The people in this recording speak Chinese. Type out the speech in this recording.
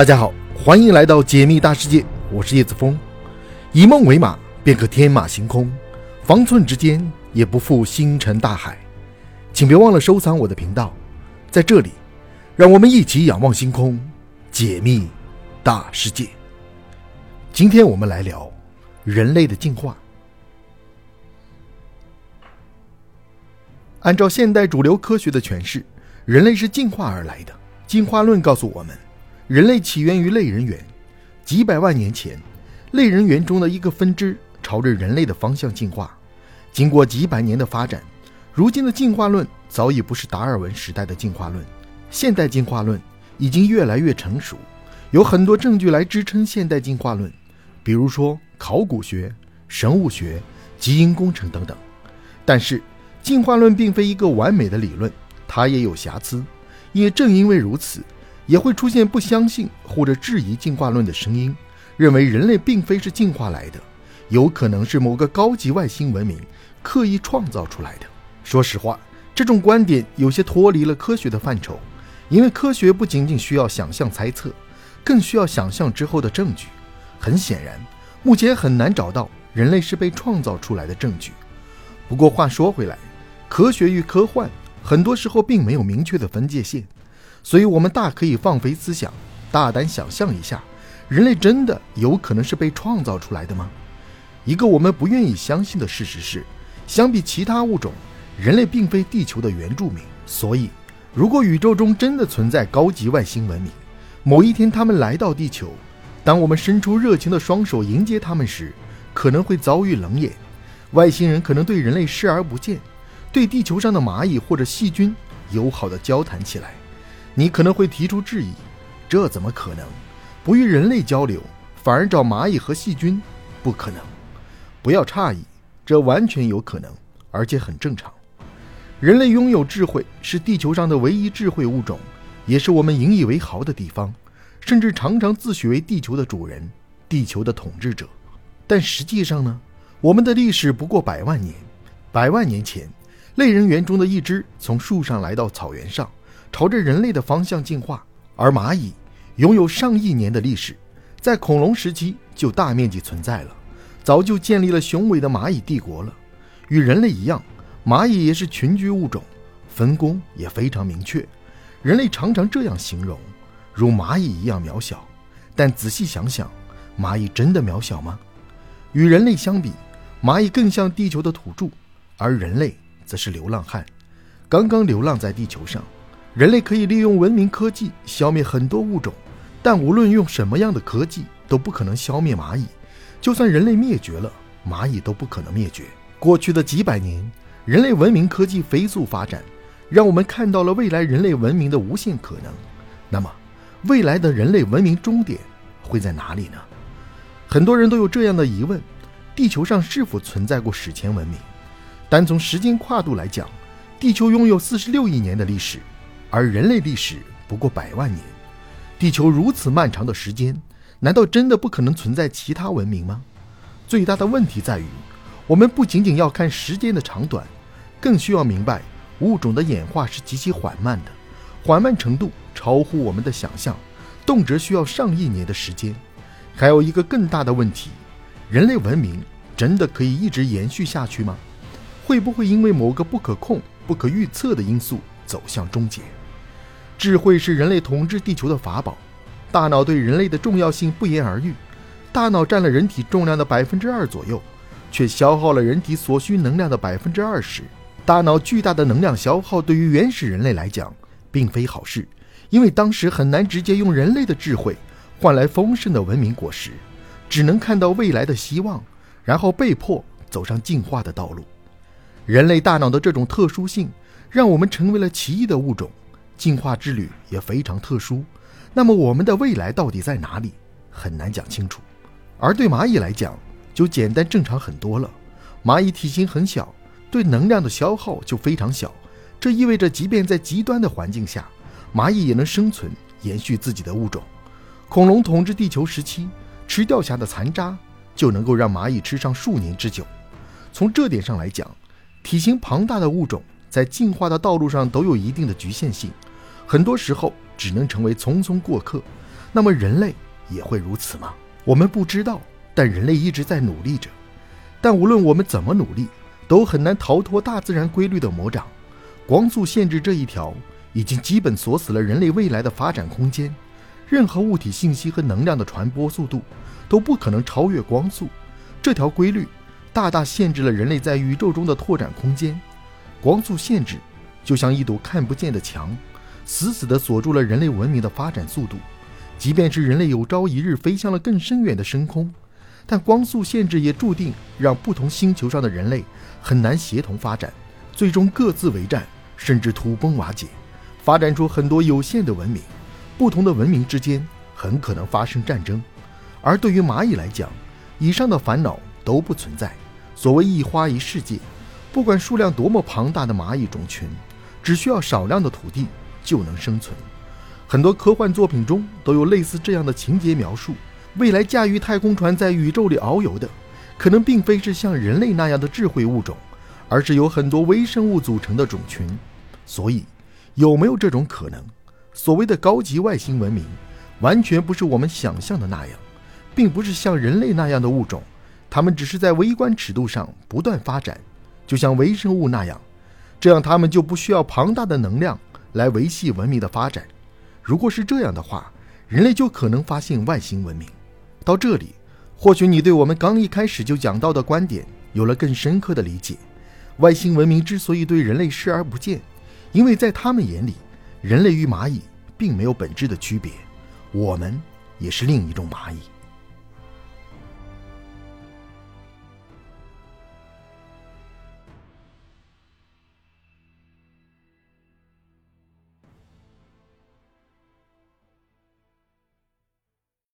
大家好，欢迎来到解密大世界，我是叶子峰。以梦为马，便可天马行空；方寸之间，也不负星辰大海。请别忘了收藏我的频道，在这里，让我们一起仰望星空，解密大世界。今天我们来聊人类的进化。按照现代主流科学的诠释，人类是进化而来的。进化论告诉我们。人类起源于类人猿，几百万年前，类人猿中的一个分支朝着人类的方向进化。经过几百年的发展，如今的进化论早已不是达尔文时代的进化论。现代进化论已经越来越成熟，有很多证据来支撑现代进化论，比如说考古学、生物学、基因工程等等。但是，进化论并非一个完美的理论，它也有瑕疵。也正因为如此。也会出现不相信或者质疑进化论的声音，认为人类并非是进化来的，有可能是某个高级外星文明刻意创造出来的。说实话，这种观点有些脱离了科学的范畴，因为科学不仅仅需要想象猜测，更需要想象之后的证据。很显然，目前很难找到人类是被创造出来的证据。不过话说回来，科学与科幻很多时候并没有明确的分界线。所以，我们大可以放飞思想，大胆想象一下：人类真的有可能是被创造出来的吗？一个我们不愿意相信的事实是，相比其他物种，人类并非地球的原住民。所以，如果宇宙中真的存在高级外星文明，某一天他们来到地球，当我们伸出热情的双手迎接他们时，可能会遭遇冷眼。外星人可能对人类视而不见，对地球上的蚂蚁或者细菌友好的交谈起来。你可能会提出质疑，这怎么可能？不与人类交流，反而找蚂蚁和细菌？不可能！不要诧异，这完全有可能，而且很正常。人类拥有智慧，是地球上的唯一智慧物种，也是我们引以为豪的地方，甚至常常自诩为地球的主人、地球的统治者。但实际上呢？我们的历史不过百万年。百万年前，类人猿中的一只从树上来到草原上。朝着人类的方向进化，而蚂蚁拥有上亿年的历史，在恐龙时期就大面积存在了，早就建立了雄伟的蚂蚁帝国了。与人类一样，蚂蚁也是群居物种，分工也非常明确。人类常常这样形容，如蚂蚁一样渺小。但仔细想想，蚂蚁真的渺小吗？与人类相比，蚂蚁更像地球的土著，而人类则是流浪汉，刚刚流浪在地球上。人类可以利用文明科技消灭很多物种，但无论用什么样的科技，都不可能消灭蚂蚁。就算人类灭绝了，蚂蚁都不可能灭绝。过去的几百年，人类文明科技飞速发展，让我们看到了未来人类文明的无限可能。那么，未来的人类文明终点会在哪里呢？很多人都有这样的疑问：地球上是否存在过史前文明？单从时间跨度来讲，地球拥有四十六亿年的历史。而人类历史不过百万年，地球如此漫长的时间，难道真的不可能存在其他文明吗？最大的问题在于，我们不仅仅要看时间的长短，更需要明白物种的演化是极其缓慢的，缓慢程度超乎我们的想象，动辄需要上亿年的时间。还有一个更大的问题：人类文明真的可以一直延续下去吗？会不会因为某个不可控、不可预测的因素走向终结？智慧是人类统治地球的法宝，大脑对人类的重要性不言而喻。大脑占了人体重量的百分之二左右，却消耗了人体所需能量的百分之二十。大脑巨大的能量消耗对于原始人类来讲并非好事，因为当时很难直接用人类的智慧换来丰盛的文明果实，只能看到未来的希望，然后被迫走上进化的道路。人类大脑的这种特殊性，让我们成为了奇异的物种。进化之旅也非常特殊，那么我们的未来到底在哪里？很难讲清楚。而对蚂蚁来讲，就简单正常很多了。蚂蚁体型很小，对能量的消耗就非常小，这意味着即便在极端的环境下，蚂蚁也能生存，延续自己的物种。恐龙统治地球时期，吃掉下的残渣就能够让蚂蚁吃上数年之久。从这点上来讲，体型庞大的物种在进化的道路上都有一定的局限性。很多时候只能成为匆匆过客，那么人类也会如此吗？我们不知道，但人类一直在努力着。但无论我们怎么努力，都很难逃脱大自然规律的魔掌。光速限制这一条已经基本锁死了人类未来的发展空间。任何物体信息和能量的传播速度都不可能超越光速。这条规律大大限制了人类在宇宙中的拓展空间。光速限制就像一堵看不见的墙，死死地锁住了人类文明的发展速度。即便是人类有朝一日飞向了更深远的深空。但光速限制也注定让不同星球上的人类很难协同发展，最终各自为战，甚至土崩瓦解，发展出很多有限的文明。不同的文明之间很可能发生战争。而对于蚂蚁来讲，以上的烦恼都不存在。所谓一花一世界，不管数量多么庞大的蚂蚁种群，只需要少量的土地就能生存。很多科幻作品中都有类似这样的情节描述。未来驾驭太空船在宇宙里遨游的，可能并非是像人类那样的智慧物种，而是由很多微生物组成的种群。所以，有没有这种可能？所谓的高级外星文明，完全不是我们想象的那样，并不是像人类那样的物种，他们只是在微观尺度上不断发展，就像微生物那样，这样他们就不需要庞大的能量来维系文明的发展。如果是这样的话，人类就可能发现外星文明。到这里，或许你对我们刚一开始就讲到的观点有了更深刻的理解。外星文明之所以对人类视而不见，因为在他们眼里，人类与蚂蚁并没有本质的区别，我们也是另一种蚂蚁。